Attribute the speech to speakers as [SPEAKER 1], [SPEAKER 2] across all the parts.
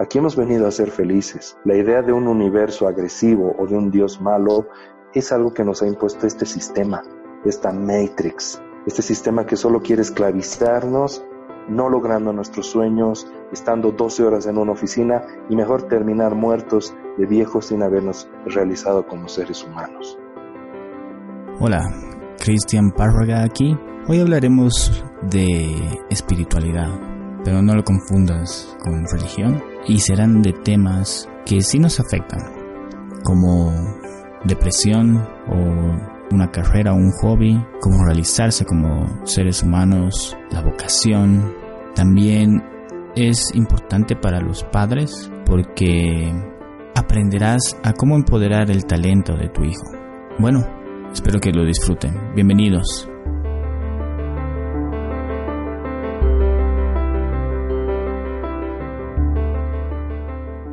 [SPEAKER 1] Aquí hemos venido a ser felices. La idea de un universo agresivo o de un Dios malo es algo que nos ha impuesto este sistema, esta Matrix, este sistema que solo quiere esclavizarnos, no logrando nuestros sueños, estando 12 horas en una oficina y mejor terminar muertos de viejos sin habernos realizado como seres humanos.
[SPEAKER 2] Hola, Cristian Párraga aquí. Hoy hablaremos de espiritualidad, pero no lo confundas con religión y serán de temas que sí nos afectan, como depresión o una carrera o un hobby, cómo realizarse como seres humanos, la vocación. También es importante para los padres porque aprenderás a cómo empoderar el talento de tu hijo. Bueno, espero que lo disfruten. Bienvenidos.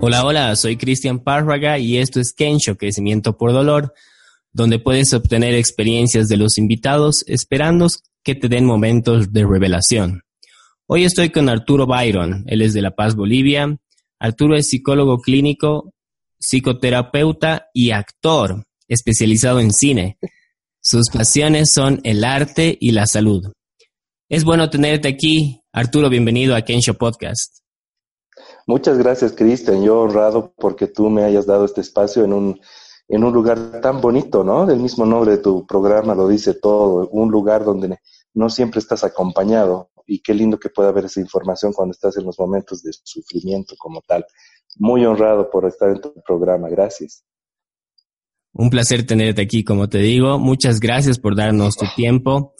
[SPEAKER 2] Hola, hola, soy Cristian Párraga y esto es Kensho, Crecimiento por Dolor, donde puedes obtener experiencias de los invitados esperando que te den momentos de revelación. Hoy estoy con Arturo Byron, él es de La Paz, Bolivia. Arturo es psicólogo clínico, psicoterapeuta y actor especializado en cine. Sus pasiones son el arte y la salud. Es bueno tenerte aquí. Arturo, bienvenido a Kensho Podcast.
[SPEAKER 1] Muchas gracias, Cristian. Yo honrado porque tú me hayas dado este espacio en un, en un lugar tan bonito, ¿no? Del mismo nombre de tu programa lo dice todo, un lugar donde no siempre estás acompañado y qué lindo que pueda haber esa información cuando estás en los momentos de sufrimiento como tal. Muy honrado por estar en tu programa, gracias.
[SPEAKER 2] Un placer tenerte aquí, como te digo. Muchas gracias por darnos tu tiempo.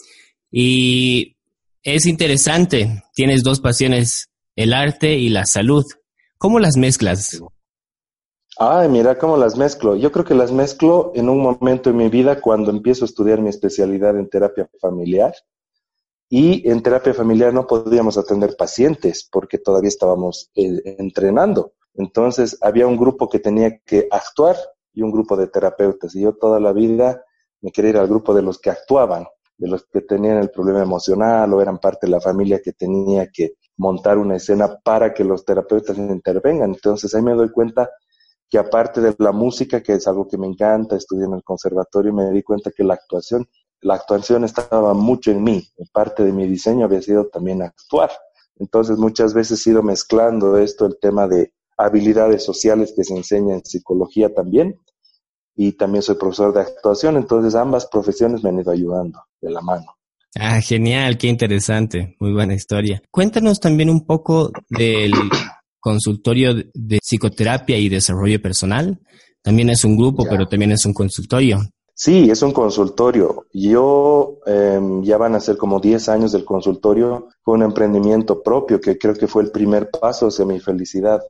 [SPEAKER 2] Y es interesante, tienes dos pasiones el arte y la salud. ¿Cómo las mezclas?
[SPEAKER 1] Ay, mira cómo las mezclo. Yo creo que las mezclo en un momento en mi vida cuando empiezo a estudiar mi especialidad en terapia familiar. Y en terapia familiar no podíamos atender pacientes porque todavía estábamos eh, entrenando. Entonces había un grupo que tenía que actuar y un grupo de terapeutas. Y yo toda la vida me quería ir al grupo de los que actuaban, de los que tenían el problema emocional o eran parte de la familia que tenía que montar una escena para que los terapeutas intervengan. Entonces ahí me doy cuenta que aparte de la música, que es algo que me encanta, estudié en el conservatorio, me di cuenta que la actuación, la actuación estaba mucho en mí. Parte de mi diseño había sido también actuar. Entonces muchas veces he ido mezclando esto, el tema de habilidades sociales que se enseña en psicología también, y también soy profesor de actuación, entonces ambas profesiones me han ido ayudando de la mano.
[SPEAKER 2] Ah, genial, qué interesante, muy buena historia. Cuéntanos también un poco del consultorio de psicoterapia y desarrollo personal. También es un grupo, pero también es un consultorio.
[SPEAKER 1] Sí, es un consultorio. Yo em, ya van a ser como 10 años del consultorio. Fue un emprendimiento propio que creo que fue el primer paso hacia mi felicidad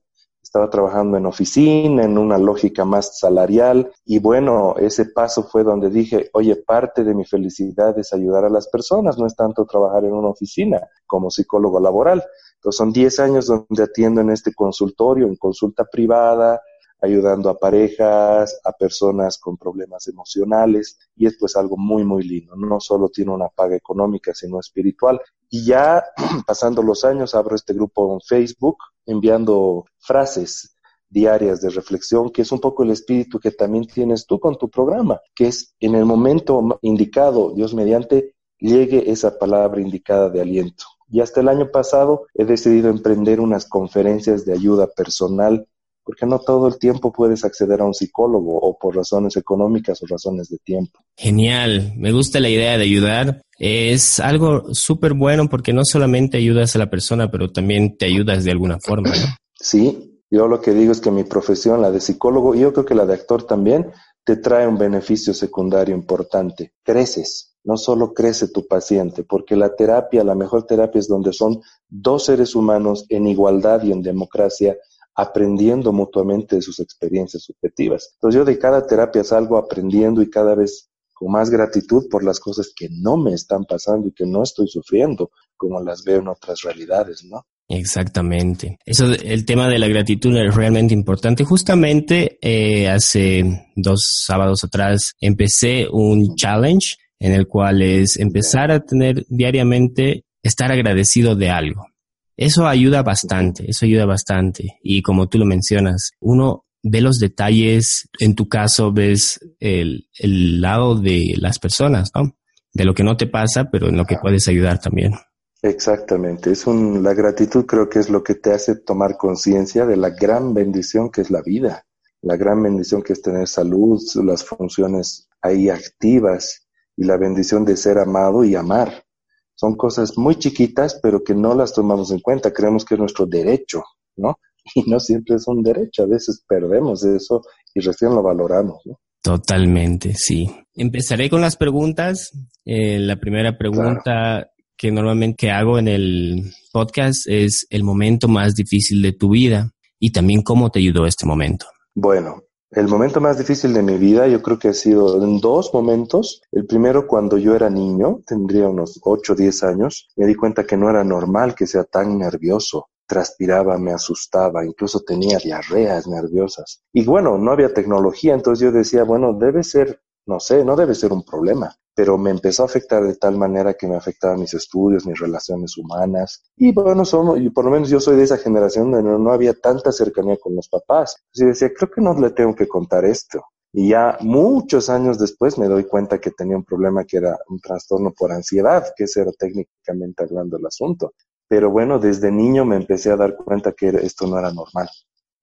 [SPEAKER 1] estaba trabajando en oficina, en una lógica más salarial y bueno, ese paso fue donde dije, oye, parte de mi felicidad es ayudar a las personas, no es tanto trabajar en una oficina como psicólogo laboral. Entonces son 10 años donde atiendo en este consultorio, en consulta privada, ayudando a parejas, a personas con problemas emocionales y es pues algo muy muy lindo. No solo tiene una paga económica, sino espiritual. Y ya pasando los años abro este grupo en Facebook enviando frases diarias de reflexión, que es un poco el espíritu que también tienes tú con tu programa, que es en el momento indicado, Dios mediante, llegue esa palabra indicada de aliento. Y hasta el año pasado he decidido emprender unas conferencias de ayuda personal, porque no todo el tiempo puedes acceder a un psicólogo o por razones económicas o razones de tiempo.
[SPEAKER 2] Genial, me gusta la idea de ayudar. Es algo súper bueno porque no solamente ayudas a la persona, pero también te ayudas de alguna forma.
[SPEAKER 1] Sí, yo lo que digo es que mi profesión, la de psicólogo, y yo creo que la de actor también, te trae un beneficio secundario importante. Creces, no solo crece tu paciente, porque la terapia, la mejor terapia es donde son dos seres humanos en igualdad y en democracia aprendiendo mutuamente de sus experiencias subjetivas. Entonces yo de cada terapia salgo aprendiendo y cada vez con más gratitud por las cosas que no me están pasando y que no estoy sufriendo, como las veo en otras realidades, ¿no?
[SPEAKER 2] Exactamente. Eso, el tema de la gratitud es realmente importante. Justamente eh, hace dos sábados atrás empecé un challenge en el cual es empezar a tener diariamente estar agradecido de algo. Eso ayuda bastante, eso ayuda bastante. Y como tú lo mencionas, uno ve los detalles, en tu caso ves el, el lado de las personas, ¿no? De lo que no te pasa, pero en lo que puedes ayudar también.
[SPEAKER 1] Exactamente, es un, la gratitud creo que es lo que te hace tomar conciencia de la gran bendición que es la vida, la gran bendición que es tener salud, las funciones ahí activas y la bendición de ser amado y amar. Son cosas muy chiquitas, pero que no las tomamos en cuenta, creemos que es nuestro derecho, ¿no? Y no siempre es un derecho, a veces perdemos eso y recién lo valoramos, ¿no?
[SPEAKER 2] Totalmente, sí. Empezaré con las preguntas. Eh, la primera pregunta que normalmente hago en el podcast es el momento más difícil de tu vida y también cómo te ayudó este momento.
[SPEAKER 1] Bueno, el momento más difícil de mi vida yo creo que ha sido en dos momentos. El primero cuando yo era niño, tendría unos 8 o 10 años, me di cuenta que no era normal que sea tan nervioso. Transpiraba, me asustaba, incluso tenía diarreas nerviosas. Y bueno, no había tecnología, entonces yo decía, bueno, debe ser, no sé, no debe ser un problema pero me empezó a afectar de tal manera que me afectaba mis estudios, mis relaciones humanas. Y bueno, somos, y por lo menos yo soy de esa generación donde no, había tanta cercanía con los papás. Yo decía, creo que no le tengo que contar esto. Y ya muchos años después me doy cuenta que tenía un problema que era un trastorno por ansiedad, que ese era técnicamente hablando el asunto. Pero bueno, desde niño me empecé a dar cuenta que esto no era normal.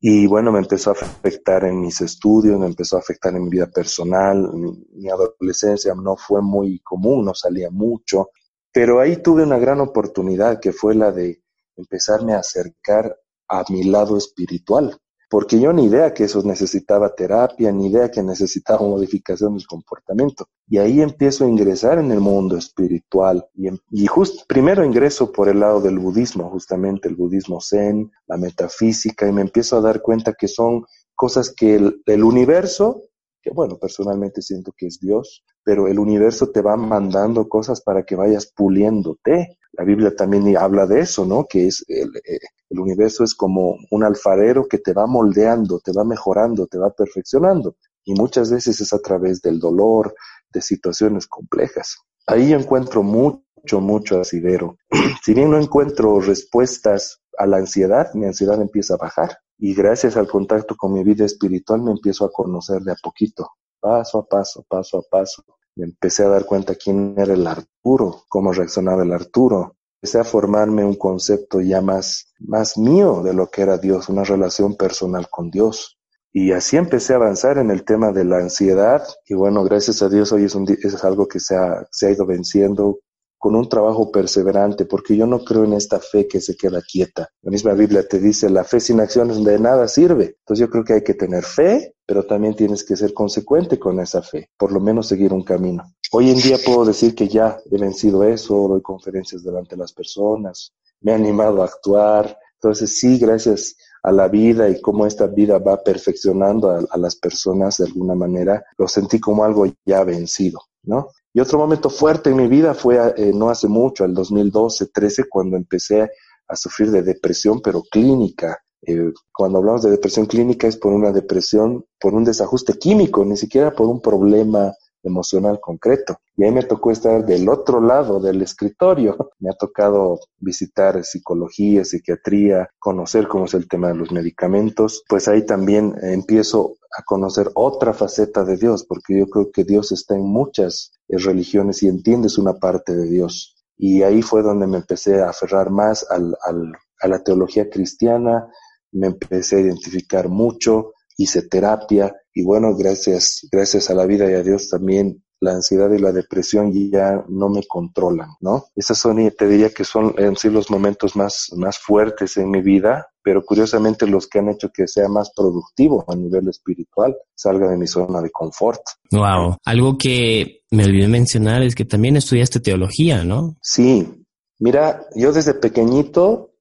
[SPEAKER 1] Y bueno, me empezó a afectar en mis estudios, me empezó a afectar en mi vida personal. Mi, adolescencia no fue muy común, no salía mucho. Pero ahí tuve una gran oportunidad que fue la de empezarme a acercar a mi lado espiritual porque yo ni idea que eso necesitaba terapia, ni idea que necesitaba modificación del comportamiento. Y ahí empiezo a ingresar en el mundo espiritual y, y just, primero ingreso por el lado del budismo, justamente el budismo zen, la metafísica, y me empiezo a dar cuenta que son cosas que el, el universo que bueno, personalmente siento que es Dios, pero el universo te va mandando cosas para que vayas puliéndote. La Biblia también habla de eso, ¿no? Que es el, eh, el universo es como un alfarero que te va moldeando, te va mejorando, te va perfeccionando. Y muchas veces es a través del dolor, de situaciones complejas. Ahí encuentro mucho, mucho asidero. si bien no encuentro respuestas a la ansiedad, mi ansiedad empieza a bajar y gracias al contacto con mi vida espiritual me empiezo a conocer de a poquito, paso a paso, paso a paso. Me empecé a dar cuenta quién era el Arturo, cómo reaccionaba el Arturo. Empecé a formarme un concepto ya más, más mío de lo que era Dios, una relación personal con Dios. Y así empecé a avanzar en el tema de la ansiedad. Y bueno, gracias a Dios hoy es, un, es algo que se ha, se ha ido venciendo con un trabajo perseverante, porque yo no creo en esta fe que se queda quieta. La misma Biblia te dice, la fe sin acciones de nada sirve. Entonces yo creo que hay que tener fe, pero también tienes que ser consecuente con esa fe, por lo menos seguir un camino. Hoy en día puedo decir que ya he vencido eso, doy conferencias delante de las personas, me he animado a actuar. Entonces sí, gracias a la vida y cómo esta vida va perfeccionando a, a las personas de alguna manera, lo sentí como algo ya vencido, ¿no? Y otro momento fuerte en mi vida fue eh, no hace mucho, el 2012, 13, cuando empecé a sufrir de depresión, pero clínica. Eh, cuando hablamos de depresión clínica es por una depresión, por un desajuste químico, ni siquiera por un problema emocional concreto. Y ahí me tocó estar del otro lado del escritorio. Me ha tocado visitar psicología, psiquiatría, conocer cómo es el tema de los medicamentos. Pues ahí también empiezo a conocer otra faceta de Dios, porque yo creo que Dios está en muchas religiones y entiendes una parte de Dios. Y ahí fue donde me empecé a aferrar más al, al, a la teología cristiana, me empecé a identificar mucho, hice terapia y bueno, gracias, gracias a la vida y a Dios también la ansiedad y la depresión ya no me controlan, ¿no? Esas son, te diría que son en sí los momentos más, más fuertes en mi vida, pero curiosamente los que han hecho que sea más productivo a nivel espiritual, salga de mi zona de confort.
[SPEAKER 2] Wow. Algo que me olvidé mencionar es que también estudiaste teología, ¿no?
[SPEAKER 1] Sí. Mira, yo desde pequeñito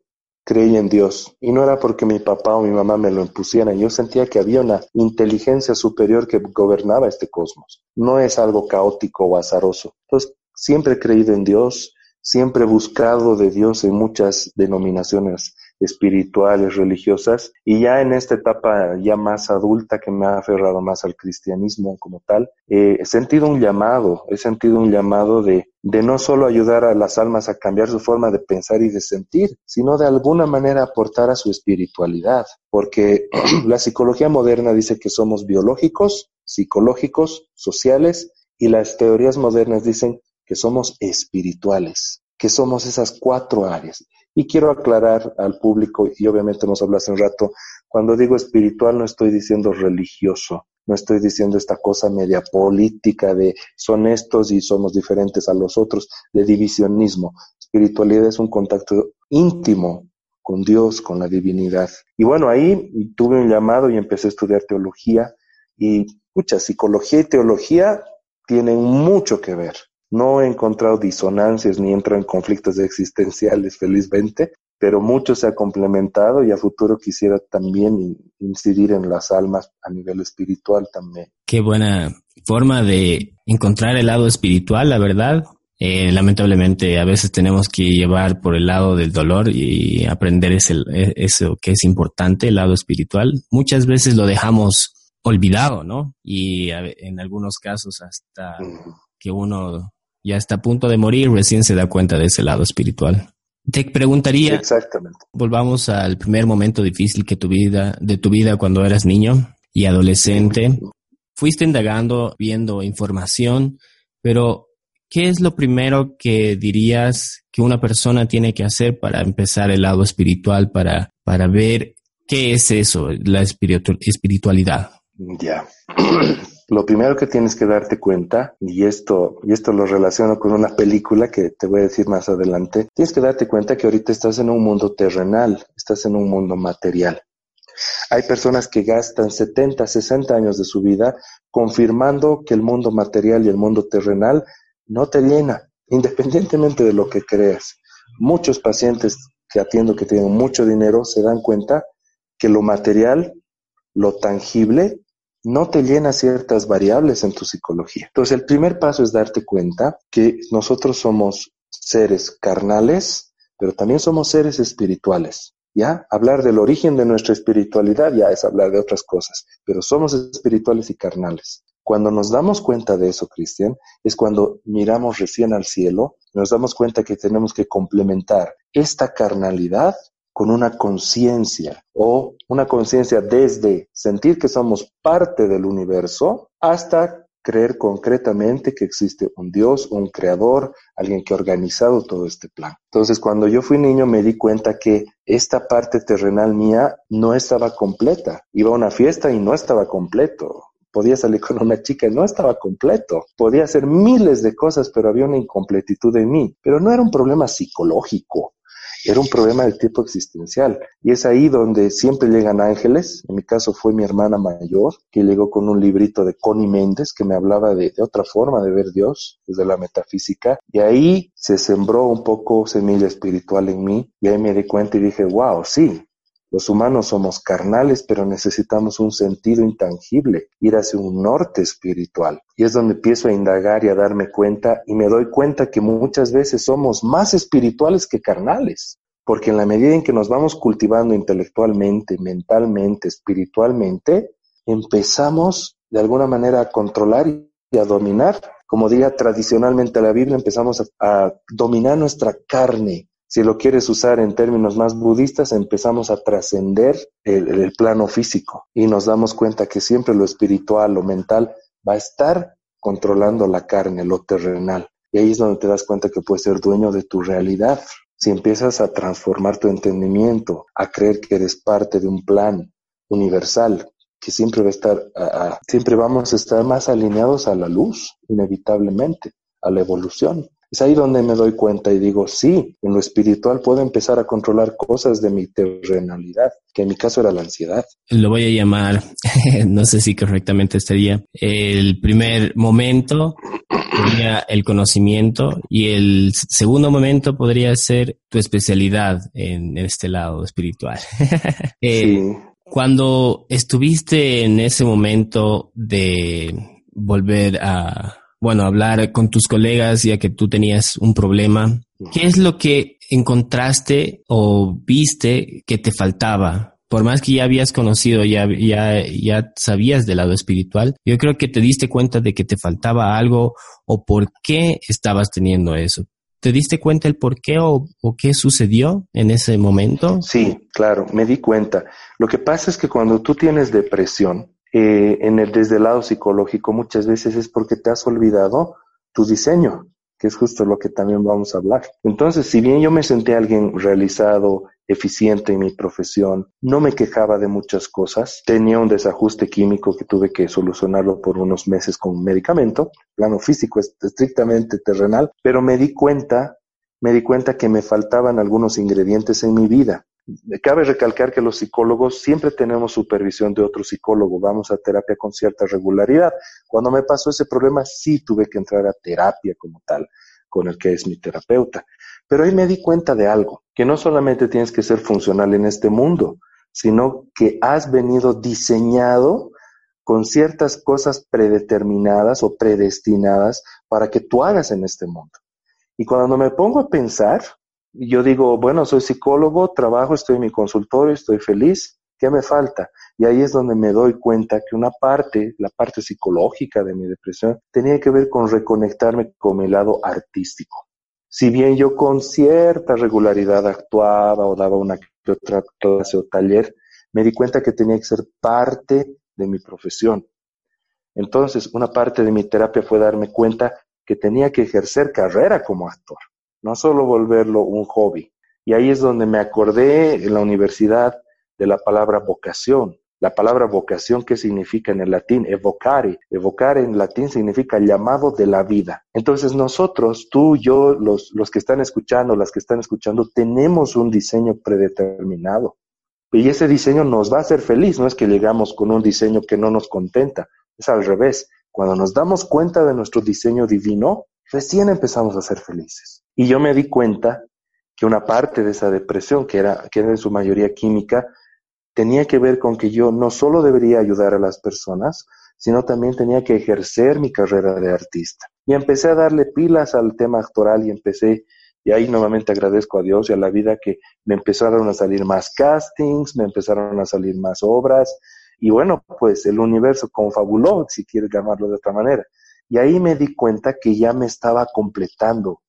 [SPEAKER 1] creí en Dios. Y no era porque mi papá o mi mamá me lo impusieran. Yo sentía que había una inteligencia superior que gobernaba este cosmos. No es algo caótico o azaroso. Entonces, siempre he creído en Dios, siempre he buscado de Dios en muchas denominaciones espirituales, religiosas, y ya en esta etapa ya más adulta que me ha aferrado más al cristianismo como tal, eh, he sentido un llamado, he sentido un llamado de, de no solo ayudar a las almas a cambiar su forma de pensar y de sentir, sino de alguna manera aportar a su espiritualidad, porque la psicología moderna dice que somos biológicos, psicológicos, sociales, y las teorías modernas dicen que somos espirituales, que somos esas cuatro áreas. Y quiero aclarar al público, y obviamente nos habló hace un rato, cuando digo espiritual no estoy diciendo religioso, no estoy diciendo esta cosa media política de son estos y somos diferentes a los otros, de divisionismo. Espiritualidad es un contacto íntimo con Dios, con la divinidad. Y bueno, ahí tuve un llamado y empecé a estudiar teología y, escucha, psicología y teología tienen mucho que ver. No he encontrado disonancias ni entro en conflictos existenciales, felizmente, pero mucho se ha complementado y a futuro quisiera también incidir en las almas a nivel espiritual también.
[SPEAKER 2] Qué buena forma de encontrar el lado espiritual, la verdad. Eh, lamentablemente a veces tenemos que llevar por el lado del dolor y aprender ese, eso que es importante, el lado espiritual. Muchas veces lo dejamos olvidado, ¿no? Y en algunos casos hasta que uno ya está a punto de morir, recién se da cuenta de ese lado espiritual. Te preguntaría,
[SPEAKER 1] Exactamente.
[SPEAKER 2] volvamos al primer momento difícil que tu vida, de tu vida cuando eras niño y adolescente. Fuiste indagando, viendo información, pero ¿qué es lo primero que dirías que una persona tiene que hacer para empezar el lado espiritual, para, para ver qué es eso, la espiritualidad?
[SPEAKER 1] Ya. Lo primero que tienes que darte cuenta, y esto, y esto lo relaciono con una película que te voy a decir más adelante, tienes que darte cuenta que ahorita estás en un mundo terrenal, estás en un mundo material. Hay personas que gastan 70, 60 años de su vida confirmando que el mundo material y el mundo terrenal no te llena, independientemente de lo que creas. Muchos pacientes que atiendo que tienen mucho dinero se dan cuenta que lo material, lo tangible, no te llena ciertas variables en tu psicología. Entonces, el primer paso es darte cuenta que nosotros somos seres carnales, pero también somos seres espirituales. ¿Ya? Hablar del origen de nuestra espiritualidad ya es hablar de otras cosas, pero somos espirituales y carnales. Cuando nos damos cuenta de eso, Cristian, es cuando miramos recién al cielo, nos damos cuenta que tenemos que complementar esta carnalidad con una conciencia o una conciencia desde sentir que somos parte del universo hasta creer concretamente que existe un Dios, un creador, alguien que ha organizado todo este plan. Entonces, cuando yo fui niño me di cuenta que esta parte terrenal mía no estaba completa. Iba a una fiesta y no estaba completo. Podía salir con una chica y no estaba completo. Podía hacer miles de cosas, pero había una incompletitud en mí. Pero no era un problema psicológico era un problema de tipo existencial. Y es ahí donde siempre llegan ángeles. En mi caso fue mi hermana mayor, que llegó con un librito de Connie Méndez, que me hablaba de, otra forma de ver Dios, desde la metafísica. Y ahí se sembró un poco semilla espiritual en mí. Y ahí me di cuenta y dije, wow, sí, los humanos somos carnales, pero necesitamos un sentido intangible, ir hacia un norte espiritual. Y es donde empiezo a indagar y a darme cuenta y me doy cuenta que muchas veces somos más espirituales que carnales. Porque en la medida en que nos vamos cultivando intelectualmente, mentalmente, espiritualmente, empezamos de alguna manera a controlar y a dominar. Como diga tradicionalmente la Biblia, empezamos a, a dominar nuestra carne, si lo quieres usar en términos más budistas, empezamos a trascender el, plano físico y nos damos cuenta que siempre lo espiritual, lo mental, va a estar controlando la carne, lo terrenal. Y ahí es donde te das cuenta que puedes ser dueño de tu realidad. Si empiezas a transformar tu entendimiento, a creer que eres parte de un plan universal, que siempre va a estar, siempre vamos a estar más alineados a la luz, inevitablemente, a la evolución. Es ahí donde me doy cuenta y digo, sí, en lo espiritual puedo empezar a controlar cosas de mi terrenalidad, que en mi caso era la ansiedad.
[SPEAKER 2] Lo voy a llamar, no sé si correctamente estaría, el primer momento sería el conocimiento y el segundo momento podría ser tu especialidad en, este lado espiritual. Eh, sí. Cuando estuviste en ese momento de volver a bueno, hablar con tus colegas ya que tú tenías un problema. ¿Qué es lo que encontraste o viste que te faltaba? Por más que ya habías conocido, ya, ya, ya sabías del lado espiritual, yo creo que te diste cuenta de que te faltaba algo o por qué estabas teniendo eso. ¿Te diste cuenta el por qué o, o, qué sucedió en ese momento?
[SPEAKER 1] Sí, claro, me di cuenta. Lo que pasa es que cuando tú tienes depresión, eh, en el, desde el lado psicológico muchas veces es porque te has olvidado tu diseño, que es justo lo que también vamos a hablar. Entonces, si bien yo me sentí alguien realizado, eficiente en mi profesión, no me quejaba de muchas cosas, tenía un desajuste químico que tuve que solucionarlo por unos meses con un medicamento, plano físico es estrictamente terrenal, pero me di cuenta, me di cuenta que me faltaban algunos ingredientes en mi vida Cabe recalcar que los psicólogos siempre tenemos supervisión de otro psicólogo, vamos a terapia con cierta regularidad. Cuando me pasó ese problema, sí tuve que entrar a terapia como tal, con el que es mi terapeuta. Pero ahí me di cuenta de algo, que no solamente tienes que ser funcional en este mundo, sino que has venido diseñado con ciertas cosas predeterminadas o predestinadas para que tú hagas en este mundo. Y cuando me pongo a pensar, yo digo, bueno, soy psicólogo, trabajo, estoy en mi consultorio, estoy feliz, ¿qué me falta? Y ahí es donde me doy cuenta que una parte, la parte psicológica de mi depresión, tenía que ver con reconectarme con mi lado artístico. Si bien yo con cierta regularidad actuaba o daba una otra clase o taller, me di cuenta que tenía que ser parte de mi profesión. Entonces, una parte de mi terapia fue darme cuenta que tenía que ejercer carrera como actor no solo volverlo un hobby. Y ahí es donde me acordé en la universidad de la palabra vocación. La palabra vocación, ¿qué significa en el latín? Evocare. Evocar en latín significa llamado de la vida. Entonces nosotros, tú, yo, los, los que están escuchando, las que están escuchando, tenemos un diseño predeterminado. Y ese diseño nos va a hacer feliz, no es que llegamos con un diseño que no nos contenta, es al revés. Cuando nos damos cuenta de nuestro diseño divino, recién empezamos a ser felices. Y yo me di cuenta que una parte de esa depresión, que era, que era en su mayoría química, tenía que ver con que yo no solo debería ayudar a las personas, sino también tenía que ejercer mi carrera de artista. Y empecé a darle pilas al tema actoral y empecé, y ahí nuevamente agradezco a Dios y a la vida que me empezaron a salir más castings, me empezaron a salir más obras, y bueno, pues el universo confabuló, si quieres llamarlo de otra manera. Y ahí me di cuenta que ya me estaba completando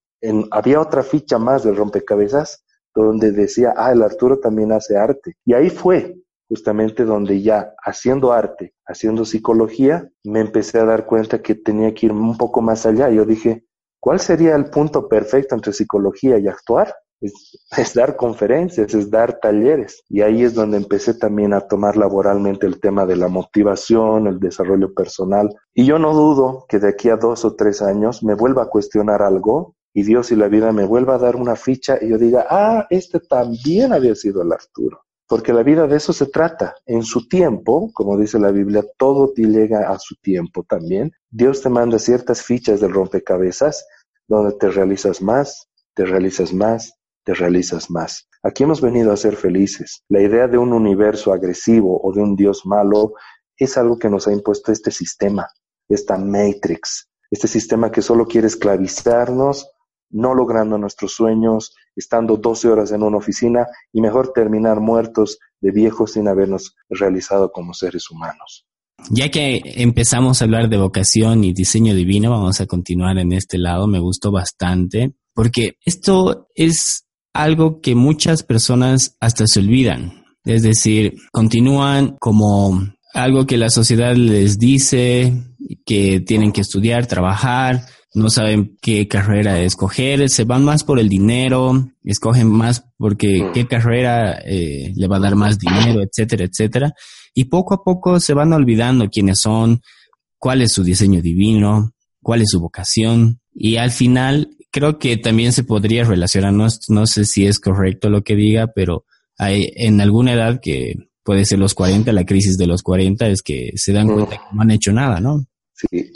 [SPEAKER 1] había otra ficha más del rompecabezas donde decía, ah, el Arturo también hace arte. Y ahí fue justamente donde ya haciendo arte, haciendo psicología, me empecé a dar cuenta que tenía que ir un poco más allá. Yo dije, ¿cuál sería el punto perfecto entre psicología y actuar? Es, dar conferencias, es dar talleres. Y ahí es donde empecé también a tomar laboralmente el tema de la motivación, el desarrollo personal. Y yo no dudo que de aquí a dos o tres años me vuelva a cuestionar algo y Dios y la vida me vuelva a dar una ficha y yo diga, ah, este también había sido el Arturo. Porque la vida de eso se trata. En su tiempo, como dice la Biblia, todo te llega a su tiempo también. Dios te manda ciertas fichas del rompecabezas donde te realizas más, te realizas más, te realizas más. Aquí hemos venido a ser felices. La idea de un universo agresivo o de un Dios malo es algo que nos ha impuesto este sistema, esta matrix, este sistema que solo quiere esclavizarnos no logrando nuestros sueños, estando 12 horas en una oficina y mejor terminar muertos de viejos sin habernos realizado como seres humanos.
[SPEAKER 2] Ya que empezamos a hablar de vocación y diseño divino, vamos a continuar en este lado. Me gustó bastante porque esto es algo que muchas personas hasta se olvidan. Es decir, continúan como algo que la sociedad les dice que tienen que estudiar, trabajar, no saben qué carrera escoger, se van más por el dinero, escogen más porque mm. qué carrera eh, le va a dar más dinero, etcétera, etcétera. Y poco a poco se van olvidando quiénes son, cuál es su diseño divino, cuál es su vocación. Y al final creo que también se podría relacionar, no, no sé si es correcto lo que diga, pero hay en alguna edad que puede ser los 40, la crisis de los 40 es que se dan mm. cuenta que no han hecho nada, ¿no?
[SPEAKER 1] Sí.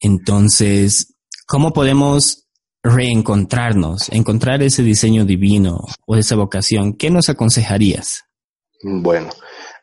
[SPEAKER 2] Entonces, ¿Cómo podemos reencontrarnos, encontrar ese diseño divino o esa vocación? ¿Qué nos aconsejarías?
[SPEAKER 1] Bueno,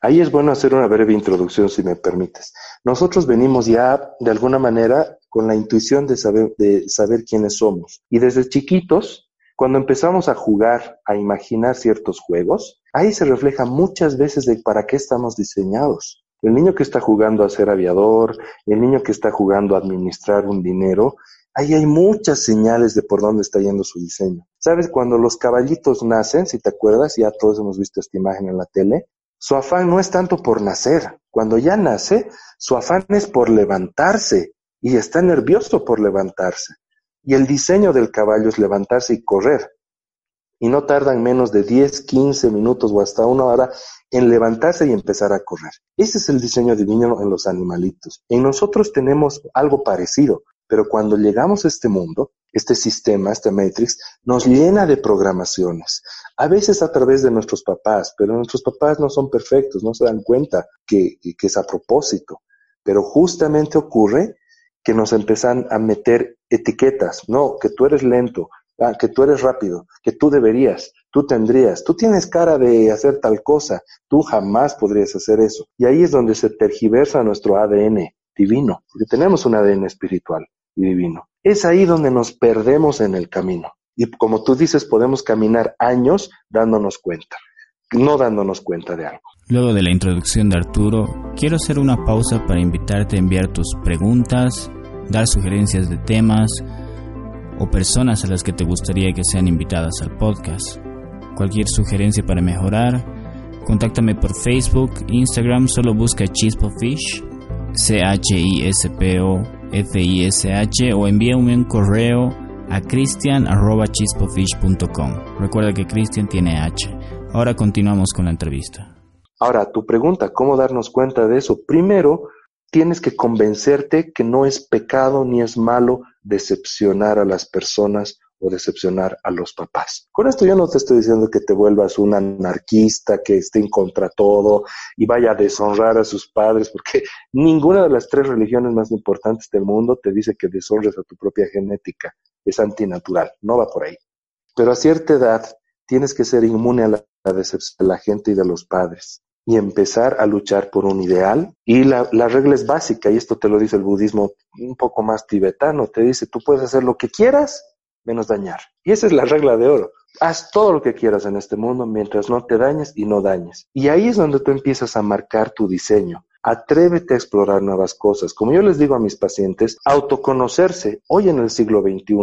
[SPEAKER 1] ahí es bueno hacer una breve introducción, si me permites. Nosotros venimos ya, de alguna manera, con la intuición de saber, de saber quiénes somos. Y desde chiquitos, Cuando empezamos a jugar, a imaginar ciertos juegos, ahí se refleja muchas veces de para qué estamos diseñados. El niño que está jugando a ser aviador, el niño que está jugando a administrar un dinero, ahí hay muchas señales de por dónde está yendo su diseño. ¿Sabes? Cuando los caballitos nacen, si te acuerdas, ya todos hemos visto esta imagen en la tele, su afán no es tanto por nacer. Cuando ya nace, su afán es por levantarse y está nervioso por levantarse. Y el diseño del caballo es levantarse y correr. Y no tardan menos de 10, 15 minutos o hasta una hora en levantarse y empezar a correr. Ese es el diseño divino en los animalitos. En nosotros tenemos algo parecido, pero cuando llegamos a este mundo, este sistema, este matrix, nos llena de programaciones. A veces a través de nuestros papás, pero nuestros papás no son perfectos, no se dan cuenta que, que es a propósito. Pero justamente ocurre que nos empiezan a meter etiquetas, no, que tú eres lento, ah, que tú eres rápido, que tú deberías, tú tendrías, tú tienes cara de hacer tal cosa, tú jamás podrías hacer eso. Y ahí es donde se tergiversa nuestro ADN divino, porque tenemos un ADN espiritual y divino. Es ahí donde nos perdemos en el camino. Y como tú dices, podemos caminar años dándonos cuenta, no dándonos cuenta de algo.
[SPEAKER 2] Luego de la introducción de Arturo, quiero hacer una pausa para invitarte a enviar tus preguntas, dar sugerencias de temas o personas a las que te gustaría que sean invitadas al podcast. Cualquier sugerencia para mejorar, contáctame por Facebook, Instagram, solo busca Chispo Fish, C-H-I-S-P-O-F-I-S-H o envíame un correo a cristian.chispofish.com. Recuerda que Cristian tiene H. Ahora continuamos con la entrevista.
[SPEAKER 1] Ahora, tu pregunta, ¿cómo darnos cuenta de eso? Primero, tienes que convencerte que no es pecado ni es malo decepcionar a las personas o decepcionar a los papás. Con esto yo no te estoy diciendo que te vuelvas un anarquista, que esté en contra todo y vaya a deshonrar a sus padres, porque ninguna de las tres religiones más importantes del mundo te dice que deshonres a tu propia genética. Es antinatural, no va por ahí. Pero a cierta edad tienes que ser inmune a la, de la gente y de los padres y empezar a luchar por un ideal. Y la, regla es básica, y esto te lo dice el budismo un poco más tibetano, te dice, tú puedes hacer lo que quieras menos dañar. Y esa es la regla de oro. Haz todo lo que quieras en este mundo mientras no te dañes y no dañes. Y ahí es donde tú empiezas a marcar tu diseño. Atrévete a explorar nuevas cosas. Como yo les digo a mis pacientes, autoconocerse hoy en el siglo XXI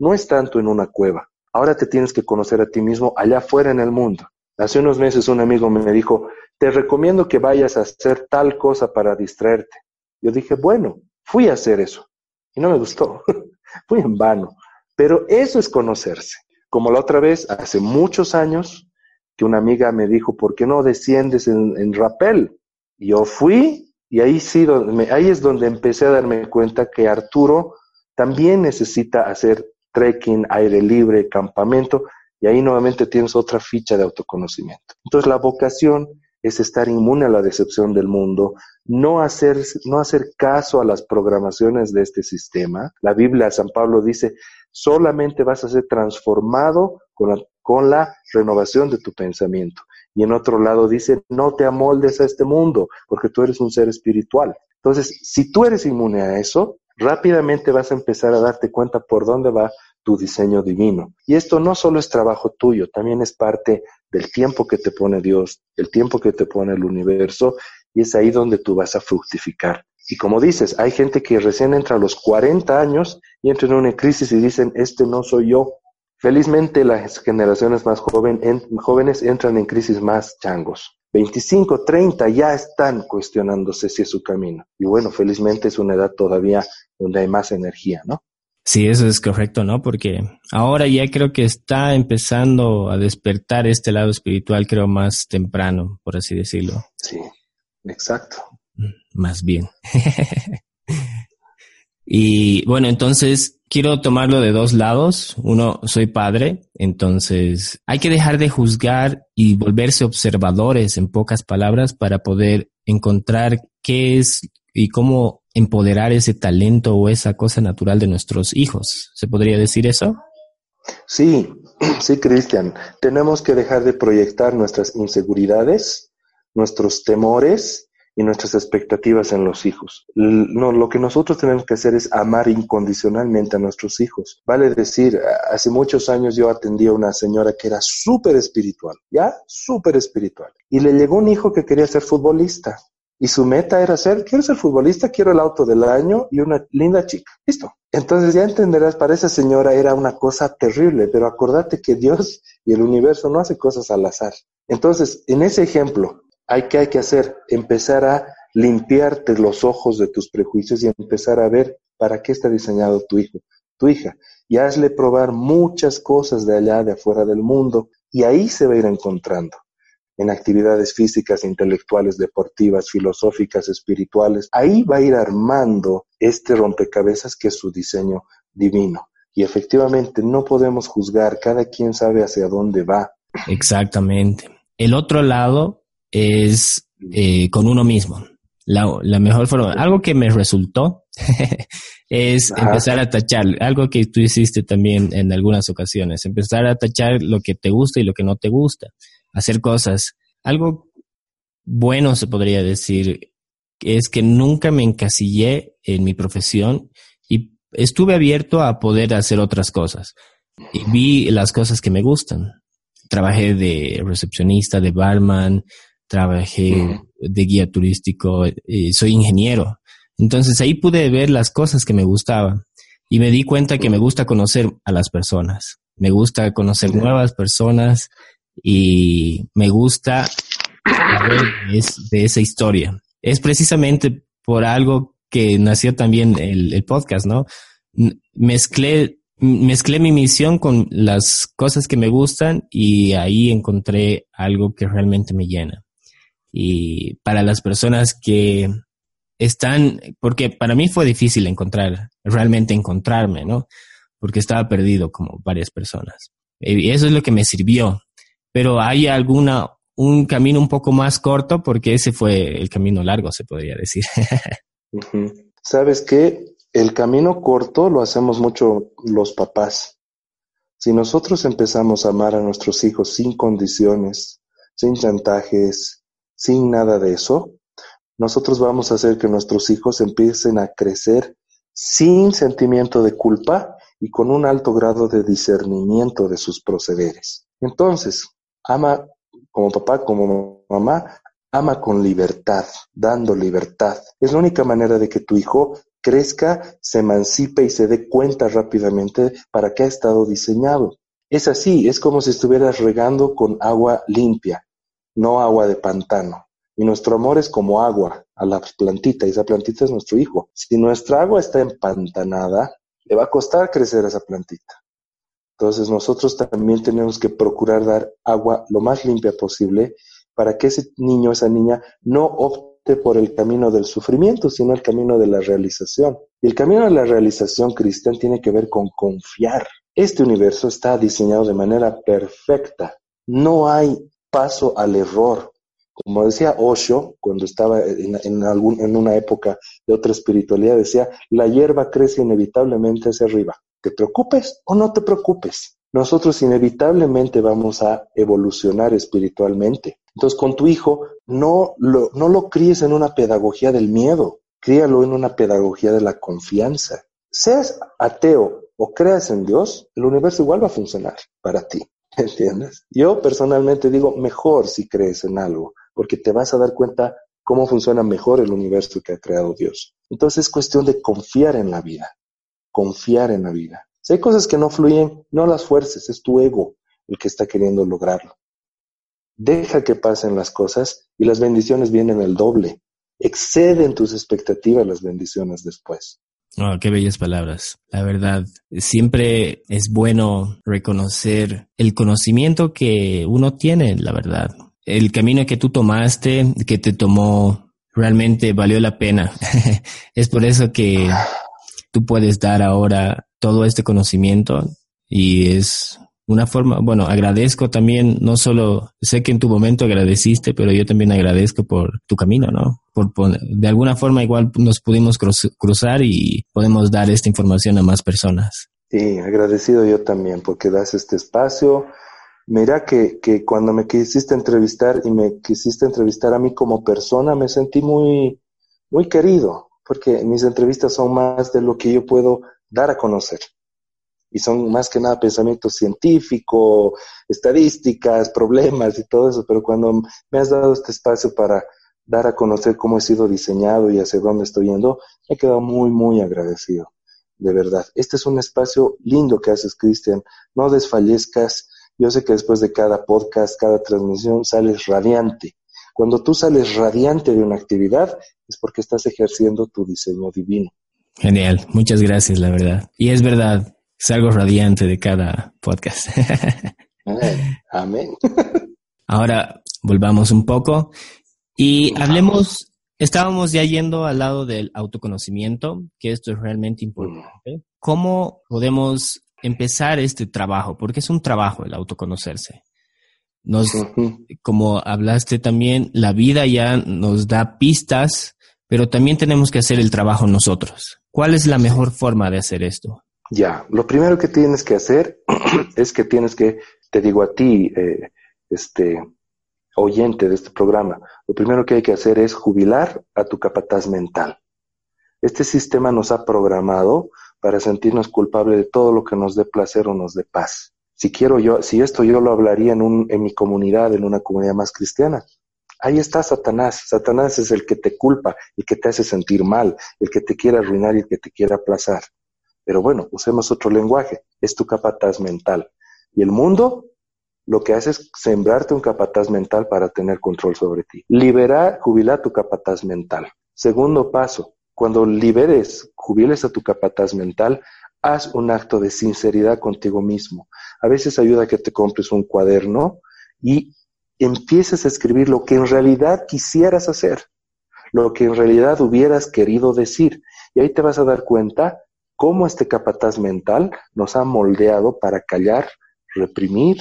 [SPEAKER 1] no es tanto en una cueva. Ahora te tienes que conocer a ti mismo allá afuera en el mundo. Hace unos meses un amigo me dijo, te recomiendo que vayas a hacer tal cosa para distraerte. Yo dije, bueno, fui a hacer eso. Y no me gustó. fui en vano. Pero eso es conocerse. Como la otra vez, hace muchos años, que una amiga me dijo, ¿por qué no desciendes en, rapel? Yo fui y ahí, sí, ahí es donde empecé a darme cuenta que Arturo también necesita hacer trekking, aire libre, campamento, y ahí nuevamente tienes otra ficha de autoconocimiento. Entonces la vocación es estar inmune a la decepción del mundo, no hacer, no hacer caso a las programaciones de este sistema. La Biblia, San Pablo dice, solamente vas a ser transformado con la, con la renovación de tu pensamiento. Y en otro lado dice, no te amoldes a este mundo, porque tú eres un ser espiritual. Entonces, si tú eres inmune a eso, rápidamente vas a empezar a darte cuenta por dónde va tu diseño divino. Y esto no solo es trabajo tuyo, también es parte del tiempo que te pone Dios, el tiempo que te pone el universo, y es ahí donde tú vas a fructificar. Y como dices, hay gente que recién entra a los 40 años y entra en una crisis y dicen, este no soy yo. Felizmente las generaciones más jóvenes entran en crisis más changos. 25, 30 ya están cuestionándose si es su camino. Y bueno, felizmente es una edad todavía donde hay más energía, ¿no?
[SPEAKER 2] Sí, eso es correcto, ¿no? Porque ahora ya creo que está empezando a despertar este lado espiritual, creo, más temprano, por así decirlo.
[SPEAKER 1] Sí, exacto.
[SPEAKER 2] Mm, más bien. y bueno, entonces quiero tomarlo de dos lados. Uno, soy padre, entonces hay que dejar de juzgar y volverse observadores, en pocas palabras, para poder encontrar qué es y cómo empoderar ese talento o esa cosa natural de nuestros hijos. ¿Se podría decir eso?
[SPEAKER 1] Sí, sí, Cristian. Tenemos que dejar de proyectar nuestras inseguridades, nuestros temores y nuestras expectativas en los hijos. No, lo que nosotros tenemos que hacer es amar incondicionalmente a nuestros hijos. Vale decir, hace muchos años yo atendí a una señora que era súper espiritual, ¿ya? Súper espiritual. Y le llegó un hijo que quería ser futbolista. Y su meta era ser, quiero ser futbolista, quiero el auto del año y una linda chica. Listo. Entonces ya entenderás, para esa señora era una cosa terrible, pero acordate que Dios y el universo no hace cosas al azar. Entonces, en ese ejemplo, hay que hay que hacer, empezar a limpiarte los ojos de tus prejuicios y empezar a ver para qué está diseñado tu hijo, tu hija, y hazle probar muchas cosas de allá, de afuera del mundo, y ahí se va a ir encontrando en actividades físicas, intelectuales, deportivas, filosóficas, espirituales. Ahí va a ir armando este rompecabezas que es su diseño divino. Y efectivamente no podemos juzgar, cada quien sabe hacia dónde va.
[SPEAKER 2] Exactamente. El otro lado es eh, con uno mismo. La, la, mejor forma, algo que me resultó es empezar a tachar, algo que tú hiciste también en algunas ocasiones, empezar a tachar lo que te gusta y lo que no te gusta, hacer cosas. Algo bueno se podría decir es que nunca me encasillé en mi profesión y estuve abierto a poder hacer otras cosas y vi las cosas que me gustan. Trabajé de recepcionista, de barman, trabajé de guía turístico, eh, soy ingeniero. Entonces ahí pude ver las cosas que me gustaban y me di cuenta que me gusta conocer a las personas, me gusta conocer nuevas personas y me gusta saber de esa historia. Es precisamente por algo que nació también el, el podcast, ¿no? Mezclé mezclé mi misión con las cosas que me gustan y ahí encontré algo que realmente me llena y para las personas que están, porque para mí fue difícil encontrar, realmente encontrarme, ¿no? Porque estaba perdido como varias personas. Y eso es lo que me sirvió. Pero hay alguna, un camino un poco más corto porque ese fue el camino largo, se podría decir.
[SPEAKER 1] ¿Sabes qué? El camino corto lo hacemos mucho los papás. Si nosotros empezamos a amar a nuestros hijos sin condiciones, sin chantajes, sin nada de eso, nosotros vamos a hacer que nuestros hijos empiecen a crecer sin sentimiento de culpa y con un alto grado de discernimiento de sus procederes. Entonces, ama como papá, como mamá, ama con libertad, dando libertad. Es la única manera de que tu hijo crezca, se emancipe y se dé cuenta rápidamente para qué ha estado diseñado. Es así, es como si estuvieras regando con agua limpia no agua de pantano. Y nuestro amor es como agua a la plantita, y esa plantita es nuestro hijo. Si nuestra agua está empantanada, le va a costar crecer esa plantita. Entonces nosotros también tenemos que procurar dar agua lo más limpia posible para que ese niño, esa niña, no opte por el camino del sufrimiento, sino el camino de la realización. Y el camino de la realización cristiana tiene que ver con confiar. Este universo está diseñado de manera perfecta. No hay paso al error. Como decía Osho, cuando estaba en, algún, en una época de otra espiritualidad, decía, la hierba crece inevitablemente hacia arriba. ¿Te preocupes o no te preocupes? Nosotros inevitablemente vamos a evolucionar espiritualmente. Entonces, con tu hijo, no lo, no lo críes en una pedagogía del miedo, críalo en una pedagogía de la confianza. Seas ateo o creas en Dios, el universo igual va a funcionar para ti. ¿Entiendes? Yo personalmente digo, mejor si crees en algo, porque te vas a dar cuenta cómo funciona mejor el universo que ha creado Dios. Entonces es cuestión de confiar en la vida, confiar en la vida. Si hay cosas que no fluyen, no las fuerces, es tu ego el que está queriendo lograrlo. Deja que pasen las cosas y las bendiciones vienen el doble. Exceden tus expectativas las bendiciones después.
[SPEAKER 2] Oh, qué bellas palabras. La verdad, siempre es bueno reconocer el conocimiento que uno tiene, la verdad. El camino que tú tomaste, que te tomó, realmente valió la pena. es por eso que tú puedes dar ahora todo este conocimiento y es una forma, bueno, agradezco también, no solo, sé que en tu momento agradeciste, pero yo también agradezco por tu camino, ¿no? Por, de alguna forma igual nos pudimos cruzar y podemos dar esta información a más personas.
[SPEAKER 1] Sí, agradecido yo también porque das este espacio Mira que, que cuando me quisiste entrevistar y me quisiste entrevistar a mí como persona, me sentí muy, muy querido, porque mis entrevistas son más de lo que yo puedo dar a conocer. Y son más que nada pensamiento científico, estadísticas, problemas y todo eso, pero cuando me has dado este espacio para dar a conocer cómo he sido diseñado y hacia dónde estoy yendo, me he quedado muy, muy agradecido, de verdad. Este es un espacio lindo que haces, Cristian. No desfallezcas. Yo sé que después de cada podcast, cada transmisión, sales radiante. Cuando tú sales radiante de una actividad, es porque estás ejerciendo tu diseño divino.
[SPEAKER 2] Genial, muchas gracias, la verdad. Y es verdad, salgo radiante de cada podcast.
[SPEAKER 1] Amén.
[SPEAKER 2] Ahora volvamos un poco y hablemos, estábamos ya yendo al lado del autoconocimiento, que esto es realmente importante. ¿Cómo podemos empezar este trabajo? Porque es un trabajo el autoconocerse. Nos, como hablaste también, la vida ya nos da pistas, pero también tenemos que hacer el trabajo nosotros. ¿Cuál es la mejor forma de hacer esto?
[SPEAKER 1] Ya, lo primero que tienes que hacer es que tienes que, te digo a ti, eh, este, oyente de este programa, lo primero que hay que hacer es jubilar a tu capataz mental. Este sistema nos ha programado para sentirnos culpables de todo lo que nos dé placer o nos dé paz. Si quiero yo, si esto yo lo hablaría en, un, mi comunidad, en una comunidad más cristiana, ahí está Satanás. Satanás es el que te culpa, el que te hace sentir mal, el que te quiere arruinar y el que te quiere aplazar. Pero bueno, usemos otro lenguaje, es tu capataz mental. Y el mundo lo que hace es sembrarte un capataz mental para tener control sobre ti. Liberar, jubilar tu capataz mental. Segundo paso, cuando liberes, jubiles a tu capataz mental, haz un acto de sinceridad contigo mismo. A veces ayuda a que te compres un cuaderno y empieces a escribir lo que en realidad quisieras hacer, lo que en realidad hubieras querido decir. Y ahí te vas a dar cuenta cómo este capataz mental nos ha moldeado para callar, reprimir,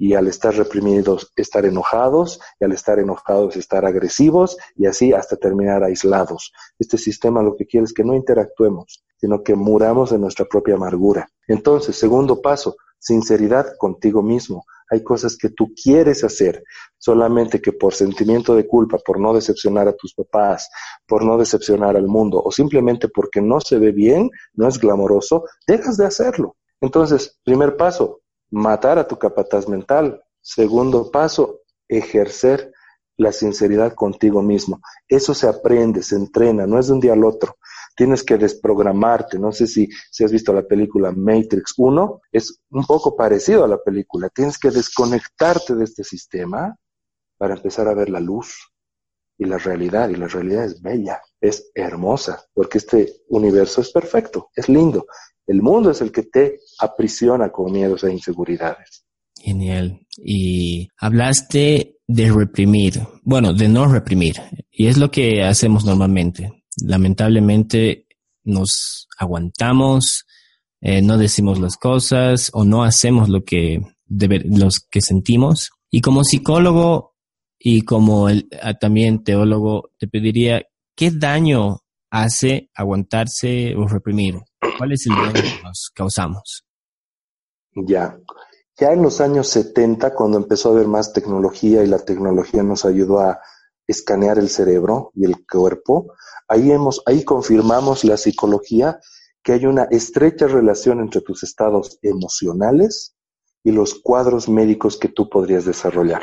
[SPEAKER 1] y al estar reprimidos estar enojados y al estar enojados estar agresivos y así hasta terminar aislados. Este sistema lo que quiere es que no interactuemos, sino que muramos de nuestra propia amargura. Entonces, segundo paso, sinceridad contigo mismo. Hay cosas que tú quieres hacer, solamente que por sentimiento de culpa, por no decepcionar a tus papás, por no decepcionar al mundo o simplemente porque no se ve bien, no es glamoroso, dejas de hacerlo. Entonces, primer paso, matar a tu capataz mental. Segundo paso, ejercer la sinceridad contigo mismo. Eso se aprende, se entrena, no es de un día al otro. Tienes que desprogramarte. No sé si, si has visto la película Matrix 1, es un poco parecido a la película. Tienes que desconectarte de este sistema para empezar a ver la luz y la realidad. Y la realidad es bella, es hermosa, porque este universo es perfecto, es lindo. El mundo es el que te aprisiona con miedos e inseguridades.
[SPEAKER 2] Genial. Y hablaste de reprimir, bueno, de no reprimir. Y es lo que hacemos normalmente. Lamentablemente nos aguantamos, eh, no decimos las cosas o no hacemos lo que, los que sentimos. Y como psicólogo y como el, ah, también teólogo, te pediría, ¿qué daño hace aguantarse o reprimir? ¿Cuál es el daño que nos causamos?
[SPEAKER 1] Ya. Ya en los años 70, cuando empezó a haber más tecnología y la tecnología nos ayudó a escanear el cerebro y el cuerpo, ahí, hemos, ahí confirmamos la psicología que hay una estrecha relación entre tus estados emocionales y los cuadros médicos que tú podrías desarrollar.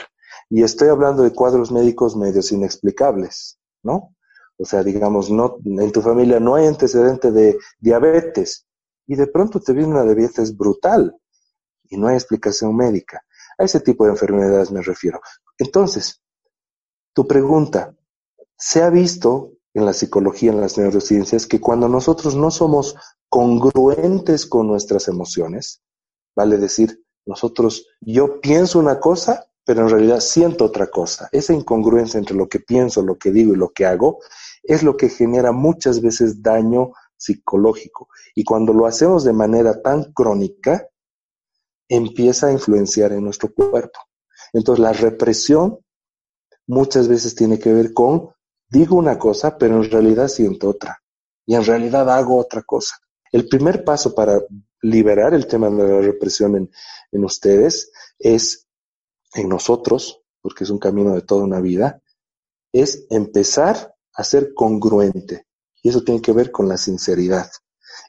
[SPEAKER 1] Y estoy hablando de cuadros médicos medios inexplicables, ¿no? O sea, digamos, no, en tu familia no hay antecedente de diabetes y de pronto te viene una diabetes brutal y no hay explicación médica. A ese tipo de enfermedades me refiero. Entonces, tu pregunta, se ha visto en la psicología, en las neurociencias, que cuando nosotros no somos congruentes con nuestras emociones, vale decir, nosotros, yo pienso una cosa, pero en realidad siento otra cosa. Esa incongruencia entre lo que pienso, lo que digo y lo que hago es lo que genera muchas veces daño psicológico. Y cuando lo hacemos de manera tan crónica, empieza a influenciar en nuestro cuerpo. Entonces la represión muchas veces tiene que ver con, digo una cosa, pero en realidad siento otra. Y en realidad hago otra cosa. El primer paso para liberar el tema de la represión en, en ustedes es en nosotros, porque es un camino de toda una vida, es empezar a ser congruente. Y eso tiene que ver con la sinceridad.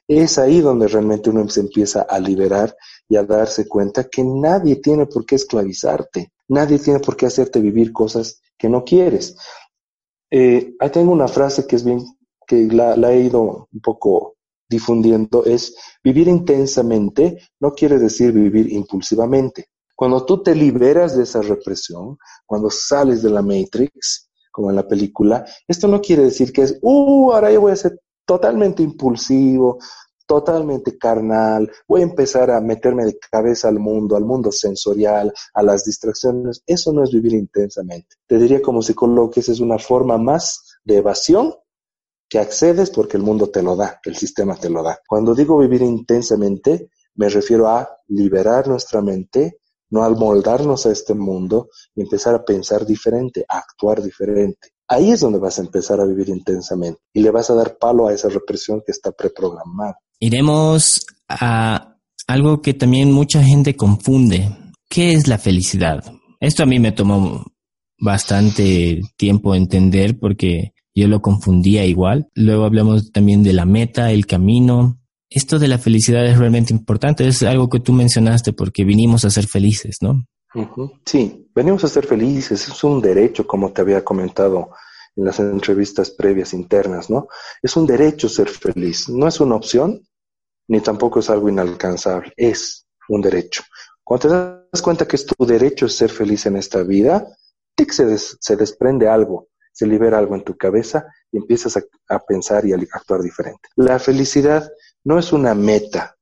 [SPEAKER 1] Es ahí donde realmente uno se empieza a liberar y a darse cuenta que nadie tiene por qué esclavizarte, nadie tiene por qué hacerte vivir cosas que no quieres. Eh, ahí tengo una frase que es bien, que la, la he ido un poco difundiendo, es vivir intensamente no quiere decir vivir impulsivamente. Cuando tú te liberas de esa represión, cuando sales de la Matrix, como en la película, esto no quiere decir que es, uh, ahora yo voy a ser totalmente impulsivo, totalmente carnal, voy a empezar a meterme de cabeza al mundo, al mundo sensorial, a las distracciones. Eso no es vivir intensamente. Te diría como psicólogo que esa es una forma más de evasión que accedes porque el mundo te lo da, el sistema te lo da. Cuando digo vivir intensamente, me refiero a liberar nuestra mente, no al moldarnos a este mundo y empezar a pensar diferente, a actuar diferente. Ahí es donde vas a empezar a vivir intensamente y le vas a dar palo a esa represión que está preprogramada.
[SPEAKER 2] Iremos a algo que también mucha gente confunde. ¿Qué es la felicidad? Esto a mí me tomó bastante tiempo entender porque yo lo confundía igual. Luego hablamos también de la meta, el camino. Esto de la felicidad es realmente importante. Es algo que tú mencionaste porque vinimos a ser felices, ¿no?
[SPEAKER 1] Sí, venimos a ser felices. Es un derecho, como te había comentado en las entrevistas previas internas, ¿no? Es un derecho ser feliz. No es una opción, ni tampoco es algo inalcanzable, es un derecho. Cuando te das cuenta que es tu derecho ser feliz en esta vida, se, se desprende algo, se libera algo en tu cabeza y empiezas a, pensar y a actuar diferente. La felicidad no es una meta,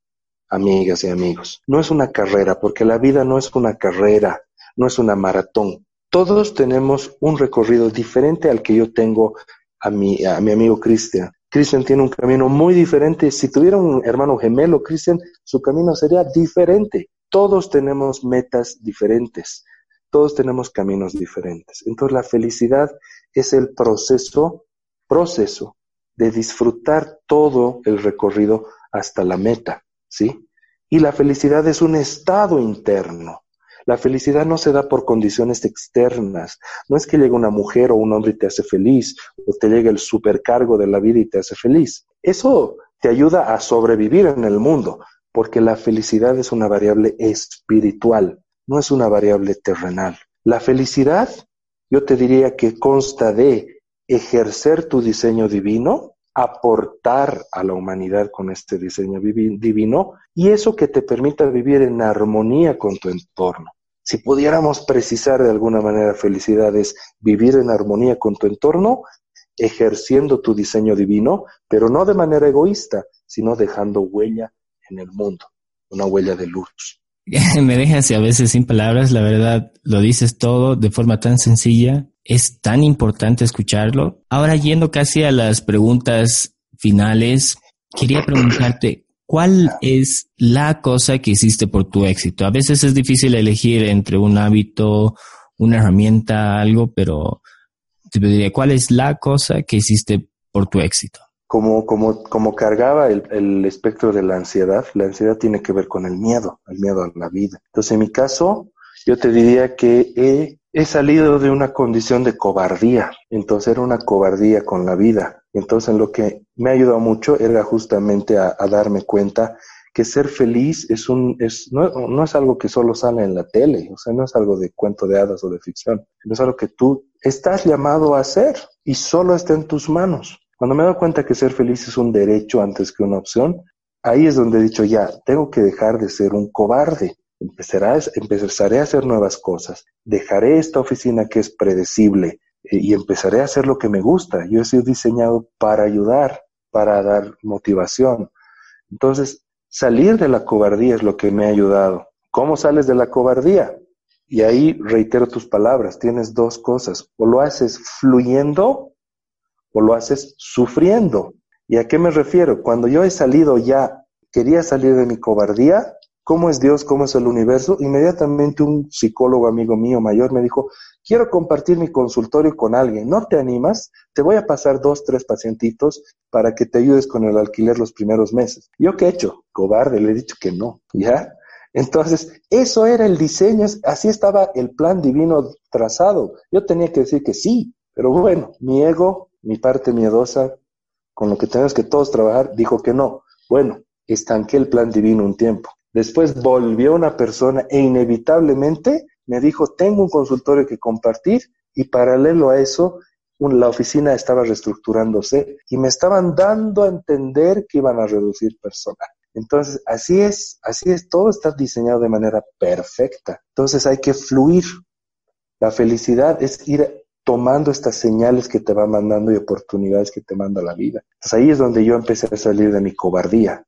[SPEAKER 1] amigas y amigos, no es una carrera, porque la vida no es una carrera, no es una maratón. Todos tenemos un recorrido diferente al que yo tengo a mi, a mi amigo Cristian. Cristian tiene un camino muy diferente. Si tuviera un hermano gemelo, Cristian, su camino sería diferente. Todos tenemos metas diferentes, todos tenemos caminos diferentes. Entonces la felicidad es el proceso, proceso de disfrutar todo el recorrido hasta la meta, ¿sí? Y la felicidad es un estado interno. La felicidad no se da por condiciones externas. No es que llegue una mujer o un hombre y te hace feliz, o te llegue el supercargo de la vida y te hace feliz. Eso te ayuda a sobrevivir en el mundo, porque la felicidad es una variable espiritual, no es una variable terrenal. La felicidad, yo te diría que consta de ejercer tu diseño divino, aportar a la humanidad con este diseño divino y eso que te permita vivir en armonía con tu entorno. Si pudiéramos precisar de alguna manera felicidad es vivir en armonía con tu entorno, ejerciendo tu diseño divino, pero no de manera egoísta, sino dejando huella en el mundo, una huella de luz.
[SPEAKER 2] Me dejas a veces sin palabras, la verdad, lo dices todo de forma tan sencilla, es tan importante escucharlo. Ahora yendo casi a las preguntas finales, quería preguntarte, ¿Cuál es la cosa que hiciste por tu éxito? A veces es difícil elegir entre un hábito, una herramienta, algo, pero te pediría, ¿cuál es la cosa que hiciste por tu éxito?
[SPEAKER 1] Como, como, como cargaba el, el espectro de la ansiedad, la ansiedad tiene que ver con el miedo, el miedo a la vida. Entonces, en mi caso, yo te diría que he he salido de una condición de cobardía, entonces era una cobardía con la vida. Entonces lo que me ha ayudado mucho era justamente a, darme cuenta que ser feliz es un, es, no, no, es algo que solo sale en la tele, o sea, no es algo de cuento de hadas o de ficción, sino es algo que tú estás llamado a hacer y solo está en tus manos. Cuando me doy cuenta que ser feliz es un derecho antes que una opción, ahí es donde he dicho ya, tengo que dejar de ser un cobarde empezaré a hacer nuevas cosas, dejaré esta oficina que es predecible eh, y empezaré a hacer lo que me gusta. Yo he sido diseñado para ayudar, para dar motivación. Entonces, salir de la cobardía es lo que me ha ayudado. ¿Cómo sales de la cobardía? Y ahí reitero tus palabras, tienes dos cosas, o lo haces fluyendo o lo haces sufriendo. ¿Y a qué me refiero? Cuando yo he salido ya, quería salir de mi cobardía, cómo es Dios, cómo es el universo, inmediatamente un psicólogo amigo mío mayor me dijo, quiero compartir mi consultorio con alguien, ¿no te animas? Te voy a pasar dos, tres pacientitos para que te ayudes con el alquiler los primeros meses. ¿Yo qué he hecho? Cobarde, le he dicho que no, ¿ya? Entonces, eso era el diseño, así estaba el plan divino trazado. Yo tenía que decir que sí, pero bueno, mi ego, mi parte miedosa, con lo que tenemos que todos trabajar, dijo que no. Bueno, estanqué el plan divino un tiempo. Después volvió una persona e inevitablemente me dijo, tengo un consultorio que compartir y paralelo a eso, la oficina estaba reestructurándose y me estaban dando a entender que iban a reducir personal. Entonces, así es, así es, todo está diseñado de manera perfecta. Entonces hay que fluir. La felicidad es ir tomando estas señales que te va mandando y oportunidades que te manda la vida. Ahí es donde yo empecé a salir de mi cobardía,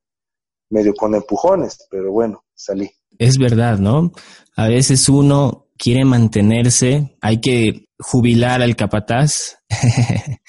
[SPEAKER 1] medio con empujones, pero bueno, salí.
[SPEAKER 2] Es verdad, ¿no? A veces uno quiere mantenerse, hay que jubilar al capataz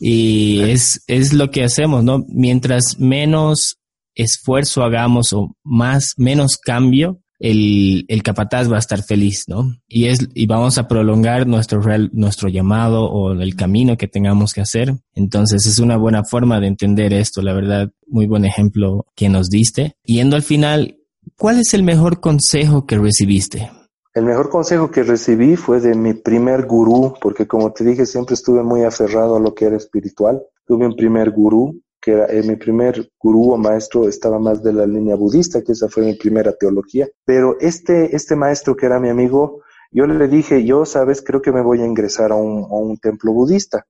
[SPEAKER 2] y es, es lo que hacemos, ¿no? Mientras menos esfuerzo hagamos o más, menos cambio, el, el, capataz va a estar feliz, ¿no? Y es, y vamos a prolongar nuestro nuestro llamado o el camino que tengamos que hacer. Entonces es una buena forma de entender esto, la verdad, muy buen ejemplo que nos diste. Yendo al final, ¿cuál es el mejor consejo que recibiste?
[SPEAKER 1] El mejor consejo que recibí fue de mi primer gurú, porque como te dije, siempre estuve muy aferrado a lo que era espiritual. Tuve un primer gurú que era eh, mi primer gurú o maestro estaba más de la línea budista, que esa fue mi primera teología. Pero este, este maestro que era mi amigo, yo le dije, yo, sabes, creo que me voy a ingresar a un, a un templo budista,